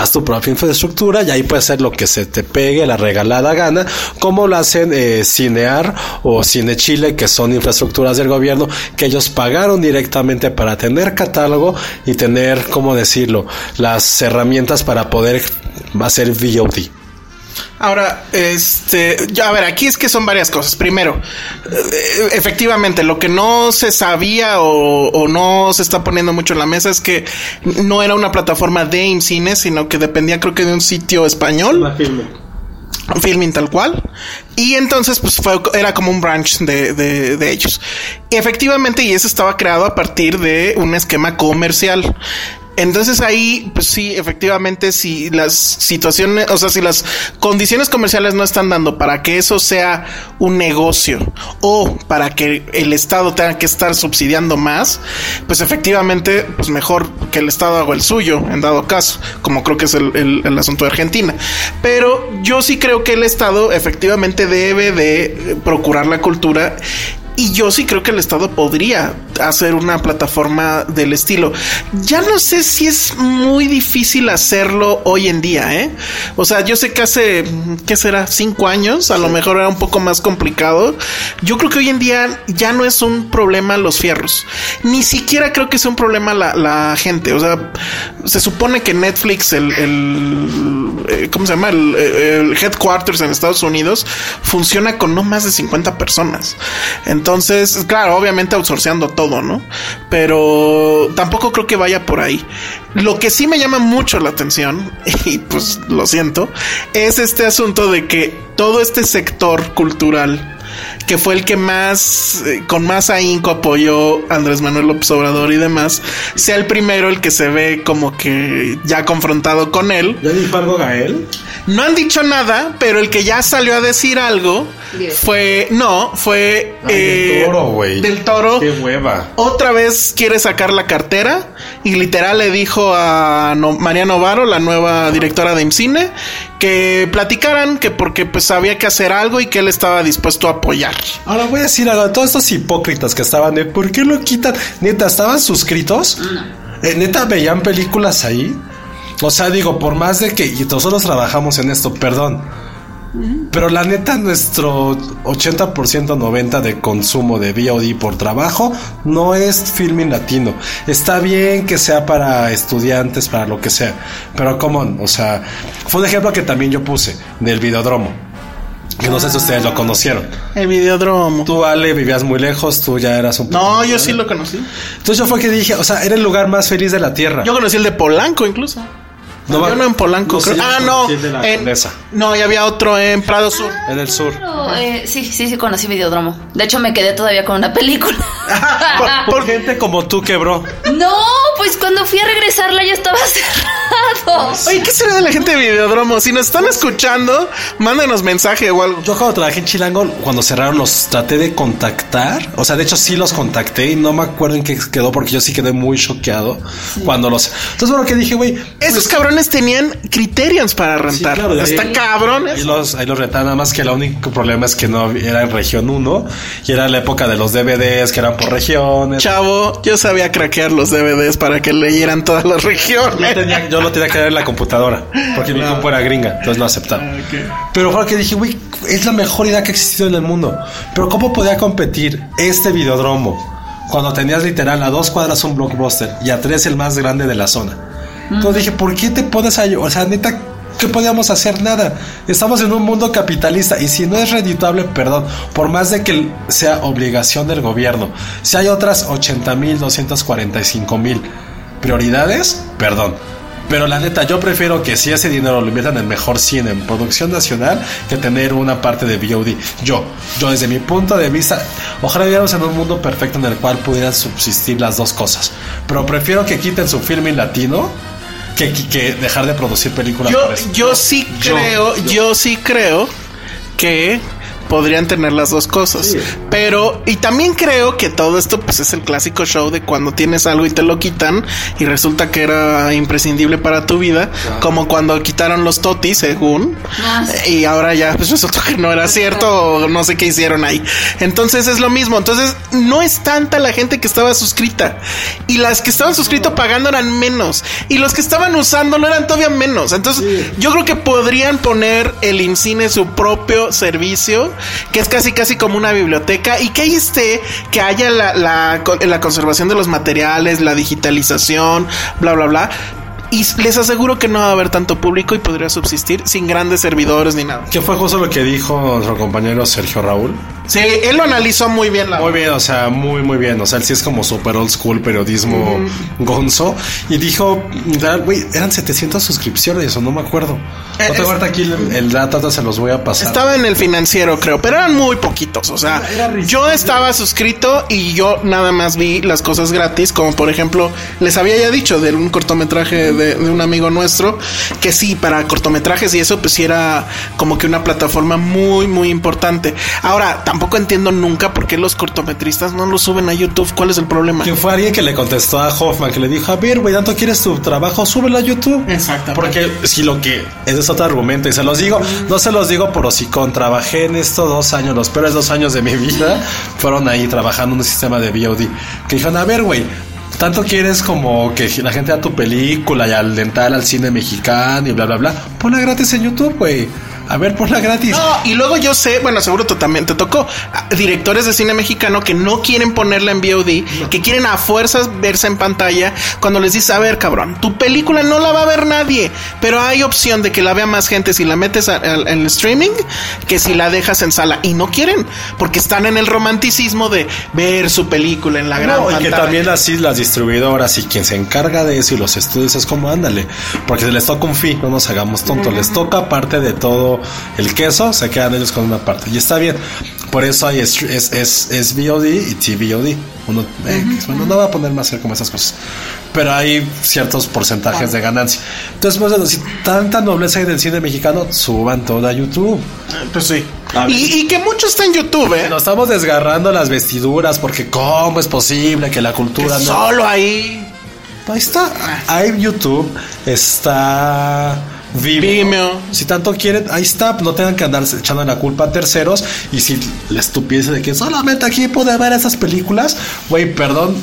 haz tu propia infraestructura y ahí puedes hacer lo que se te pegue la regalada gana, como lo hacen eh, Cinear o Cine Chile, que son infraestructuras del gobierno que ellos pagaron directamente para tener catálogo y tener, ¿cómo decirlo?, las herramientas para poder hacer VOD. Ahora, este, ya a ver, aquí es que son varias cosas. Primero, eh, efectivamente, lo que no se sabía o, no se está poniendo mucho en la mesa es que no era una plataforma de IMCINE, sino que dependía creo que de un sitio español. Filming tal cual. Y entonces, pues fue, era como un branch de, de, de, ellos. efectivamente, y eso estaba creado a partir de un esquema comercial. Entonces ahí, pues sí, efectivamente, si las situaciones, o sea, si las condiciones comerciales no están dando para que eso sea un negocio o para que el Estado tenga que estar subsidiando más, pues efectivamente, pues mejor que el Estado haga el suyo, en dado caso, como creo que es el, el asunto de Argentina. Pero yo sí creo que el Estado efectivamente debe de procurar la cultura y yo sí creo que el Estado podría hacer una plataforma del estilo. Ya no sé si es muy difícil hacerlo hoy en día, ¿eh? O sea, yo sé que hace, ¿qué será? Cinco años, a lo mejor era un poco más complicado. Yo creo que hoy en día ya no es un problema los fierros. Ni siquiera creo que sea un problema la, gente. O sea, se supone que Netflix, el, el eh, ¿cómo se llama? El, el, headquarters en Estados Unidos funciona con no más de 50 personas. Entonces, entonces, claro, obviamente outsourceando todo, ¿no? Pero tampoco creo que vaya por ahí. Lo que sí me llama mucho la atención, y pues lo siento, es este asunto de que todo este sector cultural que fue el que más, eh, con más ahínco apoyó Andrés Manuel López Obrador y demás, sea el primero el que se ve como que ya confrontado con él. ¿Ya dijo algo Gael? No han dicho nada, pero el que ya salió a decir algo fue, no, fue del eh, toro, güey. Del toro. Qué hueva. Otra vez quiere sacar la cartera y literal le dijo a María Novaro, la nueva directora de IMCINE, que platicaran que porque pues había que hacer algo y que él estaba dispuesto a apoyar. Ahora voy a decir algo, todos estos hipócritas que estaban de, ¿por qué lo quitan? Neta, ¿estaban suscritos? Eh, neta, veían películas ahí. O sea, digo, por más de que y nosotros trabajamos en esto, perdón. Pero la neta, nuestro 80%, 90% de consumo de VOD por trabajo no es filming latino. Está bien que sea para estudiantes, para lo que sea. Pero, como, o sea, fue un ejemplo que también yo puse del videodromo. Que no sé si ustedes lo conocieron. El videodromo. Tú, Ale, vivías muy lejos, tú ya eras un No, yo sí lo conocí. Entonces yo fue que dije, o sea, era el lugar más feliz de la tierra. Yo conocí el de Polanco incluso. No, Había uno en Polanco. creo. ah, no. En, no, y había otro en Prado Sur. en el sur. Eh, sí, sí, sí, conocí Videodromo. De hecho, me quedé todavía con una película. por, gente como tú quebró. No, pues cuando fui a regresarla ya estaba cerrado. Oye, ¿qué será de la gente de Videodromo? Si nos están escuchando, mándenos mensaje o algo. Yo cuando trabajé en Chilango, cuando cerraron los traté de contactar. O sea, de hecho sí los contacté y no me acuerdo en qué quedó porque yo sí quedé muy choqueado cuando los... Entonces, bueno, que dije, güey... Esos pues, cabrones tenían criterios para rentar. Está cabrones. Y los, ahí los rentaban, nada más que el único problema es que no era en región 1 y era la época de los DVDs que eran por regiones. Chavo, yo sabía craquear los DVDs para que leyeran todas las regiones. Yo, lo tenía que ver en la computadora porque mi compu era gringa, entonces lo aceptaba. Ah, Pero fue que dije, güey, es la mejor idea que ha existido en el mundo. Pero ¿cómo podía competir este videodromo? cuando tenías literal a dos cuadras un blockbuster y a tres el más grande de la zona. Entonces dije, ¿por qué te pones a... O sea, neta, ¿qué podíamos hacer? Nada. Estamos en un mundo capitalista y si no es redituable, perdón, por más de que sea obligación del gobierno, si hay otras 80 mil, 245 mil prioridades, perdón. Pero la neta, yo prefiero que si ese dinero lo inviertan en mejor cine, en producción nacional, que tener una parte de VOD. Yo, yo desde mi punto de vista, ojalá viviéramos en un mundo perfecto en el cual pudieran subsistir las dos cosas. Pero prefiero que quiten su filme latino que, que, dejar de producir películas. Yo, yo sí creo, yo sí creo que podrían tener las dos cosas. Pero, y también creo que todo esto, pues es el clásico show de cuando tienes algo y te lo quitan y resulta que era imprescindible para tu vida, como cuando quitaron los totis, según, ah, y ahora ya, pues resulta que no era cierto o no sé qué hicieron ahí. Entonces es lo mismo. Entonces, no es tanta la gente que estaba suscrita y las que estaban suscritos pagando eran menos y los que estaban usándolo eran todavía menos. Entonces, yo creo que podrían poner el INCINE su propio servicio que es casi casi como una biblioteca y que ahí esté, que haya la, la, la conservación de los materiales, la digitalización, bla, bla, bla. Y les aseguro que no va a haber tanto público y podría subsistir sin grandes servidores ni nada. Que fue justo lo que dijo nuestro compañero Sergio Raúl. Sí, él lo analizó muy bien. La muy bien, o sea, muy, muy bien. O sea, él sí es como super old school periodismo gonzo. Y dijo, güey, eran 700 suscripciones, o no me acuerdo. No te guarda aquí el, dato, se los voy a pasar. Estaba en el financiero, creo, pero eran muy poquitos. O sea, yo estaba suscrito y yo nada más vi las cosas gratis, como por ejemplo, les había ya dicho de un cortometraje de, un amigo nuestro, que sí, para cortometrajes y eso, pues sí era como que una plataforma muy, muy importante. Ahora, tampoco entiendo nunca por qué los cortometristas no lo suben a YouTube. ¿Cuál es el problema? Que fue alguien que le contestó a Hoffman, que le dijo, a ver, güey, ¿tanto quieres tu trabajo? Súbelo a YouTube. Exacto. Porque si lo que... Ese es otro argumento y se los digo, no se los digo por hocicón. Trabajé en esto dos años, los peores dos años de mi vida fueron ahí trabajando en un sistema de VOD. Que dijeron, a ver, güey, tanto quieres como que la gente vea tu película y al dental al cine mexicano y bla, bla, bla. Ponla gratis en YouTube, güey. A ver, por la gratis. No, y luego yo sé, bueno, seguro tú también te tocó, directores de cine mexicano que no quieren ponerla en VOD, que quieren a fuerzas verse en pantalla, cuando les dices, a ver, cabrón, tu película no la va a ver nadie, pero hay opción de que la vea más gente si la metes en el streaming que si la dejas en sala. Y no quieren, porque están en el romanticismo de ver su película en la gran pantalla. Y que también así las distribuidoras y quien se encarga de eso y los estudios es como, ándale, porque les toca un fee, no nos hagamos tontos, les toca parte de todo el queso, se quedan ellos con una parte. Y está bien. Por eso hay es, es, es, VOD y TVOD. Uno, eh, bueno, no va a poner más como esas cosas. Pero hay ciertos porcentajes de ganancia. Entonces, pues, si tanta nobleza hay del cine mexicano, suban todo a YouTube. Pues sí. Y, y, que mucho está en YouTube, ¿eh? Nos estamos desgarrando las vestiduras porque ¿cómo es posible que la cultura no... Solo ahí. Ahí está. Ahí YouTube está Vimeo. Si tanto quieren, ahí está. No tengan que andar echando la culpa a terceros. Y si la estupidez de que solamente aquí puede ver esas películas, güey, perdón,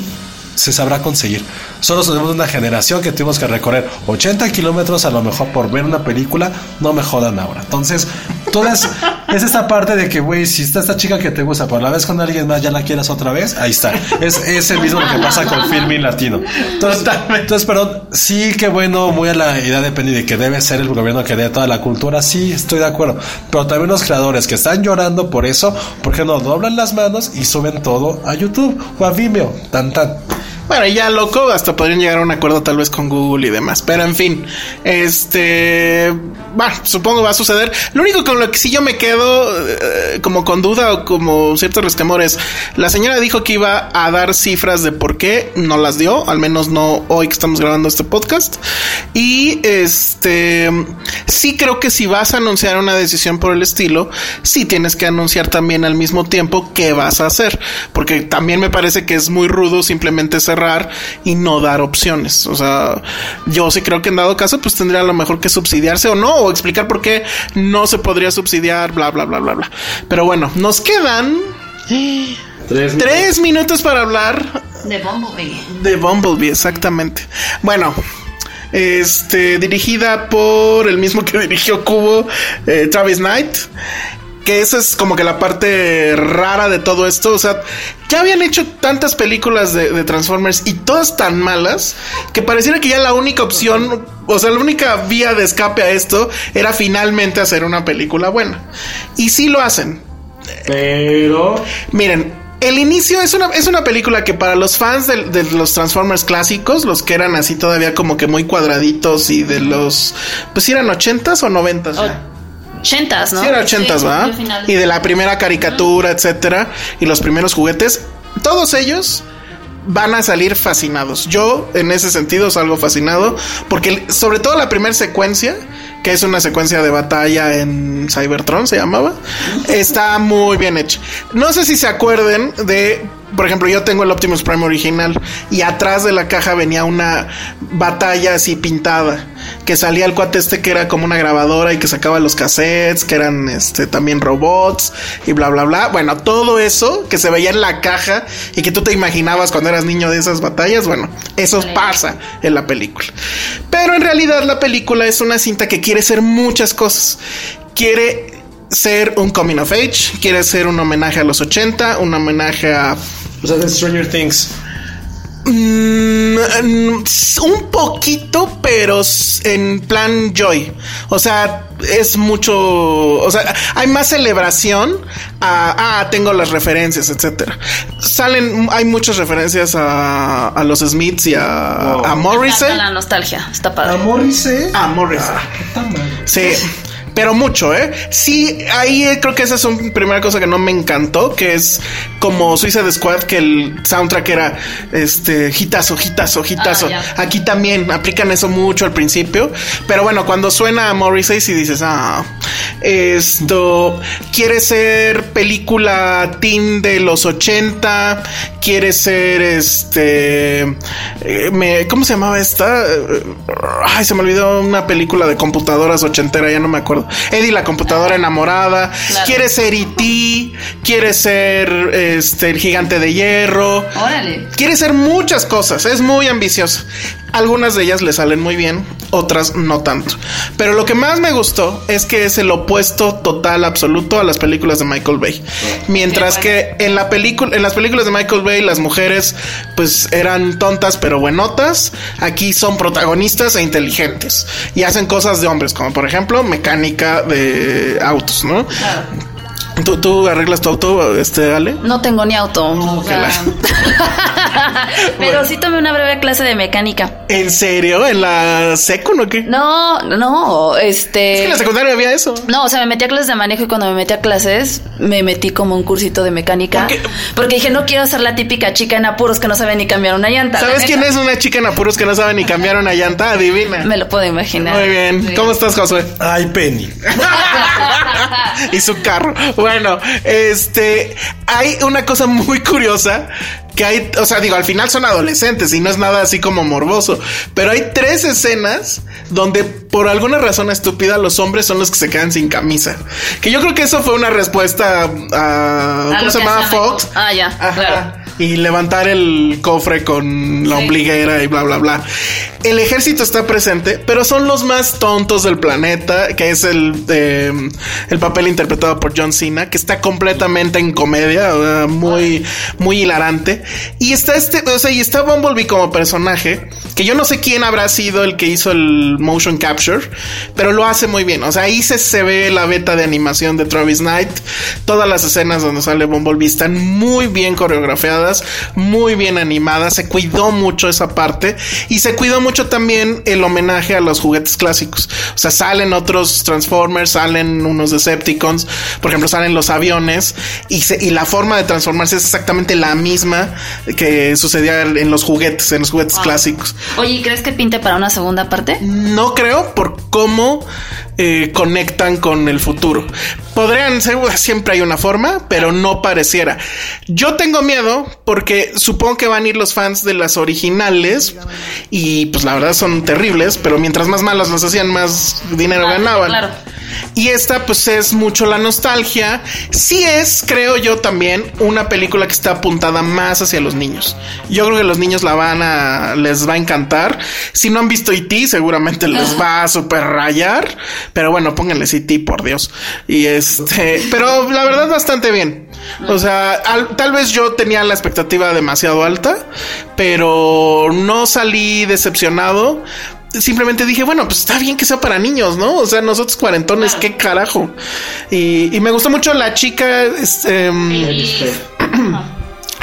se sabrá conseguir. Solo somos una generación que tuvimos que recorrer 80 kilómetros a lo mejor por ver una película. No me jodan ahora. Entonces, todas es esta parte de que, güey, si está esta chica que te gusta, por la vez con alguien más ya la quieras otra vez, ahí está. Es, es el mismo que pasa con filming latino. Entonces, entonces, pero sí que bueno, muy a la idea depende de que debe ser el gobierno que dé toda la cultura. Sí, estoy de acuerdo. Pero también los creadores que están llorando por eso, ¿por qué no doblan las manos y suben todo a YouTube o a Vimeo? Tan tan. Bueno, ya loco, hasta podrían llegar a un acuerdo tal vez con Google y demás. Pero en fin, este, bueno, supongo va a suceder. Lo único con lo que sí yo me quedo eh, como con duda o como ciertos resquemores, la señora dijo que iba a dar cifras de por qué, no las dio, al menos no hoy que estamos grabando este podcast. Y este, sí creo que si vas a anunciar una decisión por el estilo, sí tienes que anunciar también al mismo tiempo qué vas a hacer, porque también me parece que es muy rudo simplemente cerrar y no dar opciones. O sea, yo sí creo que en dado caso, pues tendría a lo mejor que subsidiarse o no, o explicar por qué no se podría subsidiar, bla, bla, bla, bla, bla. Pero bueno, nos quedan tres, minutos para hablar De Bumblebee. de Bumblebee, exactamente. Bueno. Este, dirigida por el mismo que dirigió Cubo, eh, Travis Knight. Que esa es como que la parte rara de todo esto. O sea, ya habían hecho tantas películas de, de Transformers y todas tan malas que pareciera que ya la única opción, o sea, la única vía de escape a esto era finalmente hacer una película buena. Y sí lo hacen. Pero. Miren, el inicio es una, es una película que para los fans de, de los Transformers clásicos, los que eran así todavía como que muy cuadraditos y de los, pues si eran ochentas o noventas. Ochentas, ¿no? Sí, era ochentas, Sí, final. Y de la primera caricatura, etcétera, y los primeros juguetes, todos ellos van a salir fascinados. Yo, en ese sentido, salgo fascinado, porque sobre todo la primera secuencia, que es una secuencia de batalla en Cybertron, se llamaba, está muy bien hecha. No sé si se acuerden de. Por ejemplo, yo tengo el Optimus Prime original y atrás de la caja venía una batalla así pintada que salía el cuate este que era como una grabadora y que sacaba los cassettes, que eran este también robots y bla bla bla. Bueno, todo eso que se veía en la caja y que tú te imaginabas cuando eras niño de esas batallas, bueno, eso pasa en la película. Pero en realidad la película es una cinta que quiere ser muchas cosas. Quiere ser un coming of age, quiere ser un homenaje a los 80, un homenaje a O sea, de Stranger Things. Mm, un poquito, pero en plan joy. O sea, es mucho. O sea, hay más celebración. A, ah, tengo las referencias, etcétera. Salen, hay muchas referencias a, a los Smiths y a, a Morrissey. La nostalgia, está padre. Morrissey. A Morrissey. Sí. Pero mucho, ¿eh? Sí, ahí eh, creo que esa es una primera cosa que no me encantó, que es como Suicide Squad, que el soundtrack era este hitazo, hitazo, hitazo. Ah. Aquí también aplican eso mucho al principio, pero bueno, cuando suena a Morrissey sí dices, ah, esto quiere ser película teen de los 80, quiere ser este eh, me- ¿cómo se llamaba esta? Ay, se me olvidó una película de computadoras ochentera, ya no me acuerdo. Eddie la computadora enamorada, Claro. quiere ser E.T., quiere ser este el gigante de hierro. Órale. Quiere ser muchas cosas, es muy ambicioso. Algunas de ellas le salen muy bien, otras no tanto. Pero lo que más me gustó es que es el opuesto total absoluto a las películas de Michael Bay. Mientras que en la película en las películas de Michael Bay las mujeres pues eran tontas pero buenotas, aquí son protagonistas e inteligentes y hacen cosas de hombres, como por ejemplo mecánica de autos, ¿no? ¿Tú, tú arreglas tu auto, este, Ale? No tengo ni auto. o que sea, la- Pero sí tomé una breve clase de mecánica. ¿En serio? ¿En la secu o qué? No, no, este. Es que en la secundaria había eso. No, o sea, me metí a clases de manejo y cuando me metí a clases me metí como un cursito de mecánica. ¿Por qué? Porque dije, no quiero ser la típica chica en apuros que no sabe ni cambiar una llanta. la ¿Sabes quién es una chica en apuros que no sabe ni cambiar una llanta? Adivina. Me lo puedo imaginar. Muy bien. Sí. ¿Cómo estás, Josué? Ay, Penny. y su carro. Bueno, este, hay una cosa muy curiosa que hay, o sea, digo, al final son adolescentes y no es nada así como morboso, pero hay tres escenas donde por alguna razón estúpida los hombres son los que se quedan sin camisa. Que yo creo que eso fue una respuesta a, A ¿cómo se llamaba Fox? Ah, ya, Ajá. claro. Y levantar el cofre con la Sí. ombliguera y bla, bla, bla. El ejército está presente, pero son los más tontos del planeta, que es el, eh, el papel interpretado por John Cena, que está completamente en comedia, muy, muy hilarante. Y está este, o sea, y está Bumblebee como personaje, que yo no sé quién habrá sido el que hizo el motion capture, pero lo hace muy bien. O sea, ahí se, se ve la beta de animación de Travis Knight. Todas las escenas donde sale Bumblebee están muy bien coreografiadas, muy bien animadas. Se cuidó mucho esa parte y se cuidó mucho también el homenaje a los juguetes clásicos. O sea, salen otros Transformers, salen unos Decepticons, por ejemplo, salen los aviones y, y la forma de transformarse es exactamente la misma que sucedía en los juguetes, en los juguetes clásicos. Oye, ¿crees que pinte para una segunda parte? No creo por cómo eh, conectan con el futuro. Podrían ser, siempre hay una forma, pero no pareciera. Yo tengo miedo porque supongo que van a ir los fans de las originales y pues la verdad son terribles, pero mientras más malas las hacían, más dinero ganaban. Claro. Y esta pues es mucho la nostalgia. Sí es, creo yo también, una película que está apuntada más hacia los niños. Yo creo que los niños la van a, les va a encantar. Si no han visto E.T., seguramente les va a super rayar. Pero bueno, pónganle E.T., por Dios. Y este, pero la verdad bastante bien. O sea, tal vez yo tenía la expectativa demasiado alta, pero no salí decepcionado simplemente dije, bueno, pues está bien que sea para niños, ¿no? O sea, nosotros cuarentones, qué carajo. Y, me gustó mucho la chica. Este,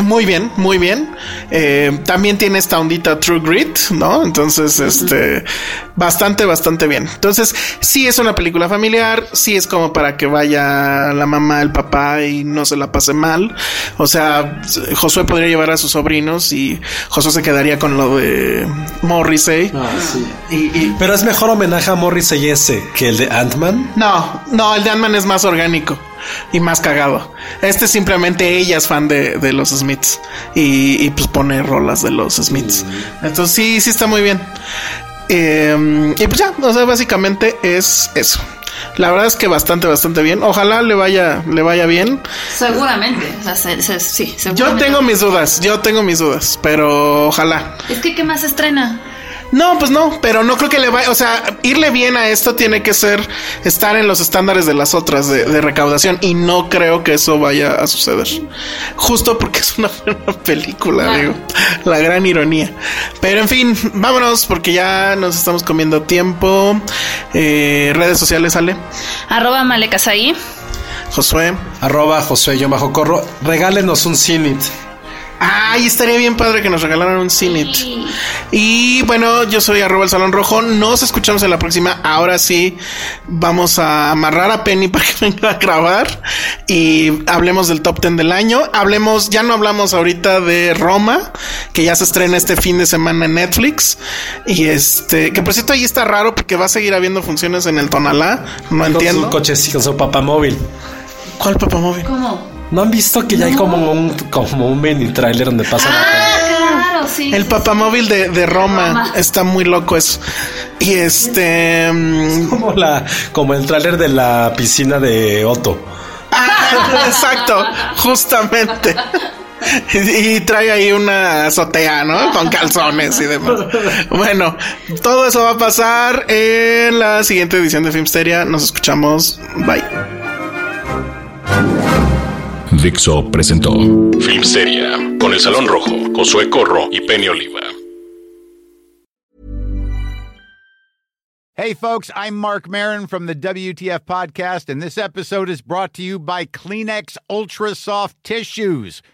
Muy bien, muy bien. Eh, también tiene esta ondita True Grit, ¿no? Entonces, este, bastante, bastante bien. Entonces, sí es una película familiar, sí es como para que vaya la mamá, el papá y no se la pase mal. O sea, Josué podría llevar a sus sobrinos y Josué se quedaría con lo de Morrissey. Ah, sí. Pero es mejor homenaje a Morrissey ese que el de Ant-Man. No, no, el de Ant-Man es más orgánico y más cagado. Este simplemente ella es fan de, los Smiths y, pues pone rolas de los Smiths. Entonces sí, sí está muy bien. Em, y pues ya, o sea, básicamente es eso. La verdad es que bastante, bastante bien. Ojalá le vaya, le vaya bien. Seguramente. sí, Yo tengo mis dudas, yo tengo mis dudas, pero ojalá. Es que, ¿qué más estrena? No, pues no, pero no creo que le vaya, o sea, irle bien a esto tiene que ser estar en los estándares de las otras de, recaudación y no creo que eso vaya a suceder. Justo porque es una buena película, digo, la gran ironía. Pero en fin, vámonos porque ya nos estamos comiendo tiempo. Eh, redes sociales, sale. Arroba Malecasai. Josué. Arroba Josué yo bajo corro. Regálenos un Cinit. Ay, estaría bien padre que nos regalaran un Cinit. Y bueno, yo soy arroba el Salón Rojo. Nos escuchamos en la próxima. Ahora sí, vamos a amarrar a Penny para que venga a grabar. Y hablemos del top 10 del año. Hablemos, ya no hablamos ahorita de Roma, que ya se estrena este fin de semana en Netflix. Y este, que por cierto ahí está raro porque va a seguir habiendo funciones en el Tonalá. No entiendo. Su coche, con su papamóvil. ¿Cuál papamóvil? ¿Cómo? ¿No han visto que ya hay como un, como un mini trailer donde pasa ah, claro, sí. El papamóvil de, de Roma. Está muy loco eso. Y este. Mm, como la, como el tráiler de la piscina de Otto. Ah, exacto, justamente. Y, trae ahí una azotea, ¿no? Con calzones y demás. Bueno, todo eso va a pasar en la siguiente edición de Filmsteria. Nos escuchamos. Bye. Dixo presentó Filmsteria con El Salón Rojo, Josué Corro y Penny Oliva. Hey folks, I'm Mark Marin from the WTF podcast and this episode is brought to you by Kleenex Ultra Soft Tissues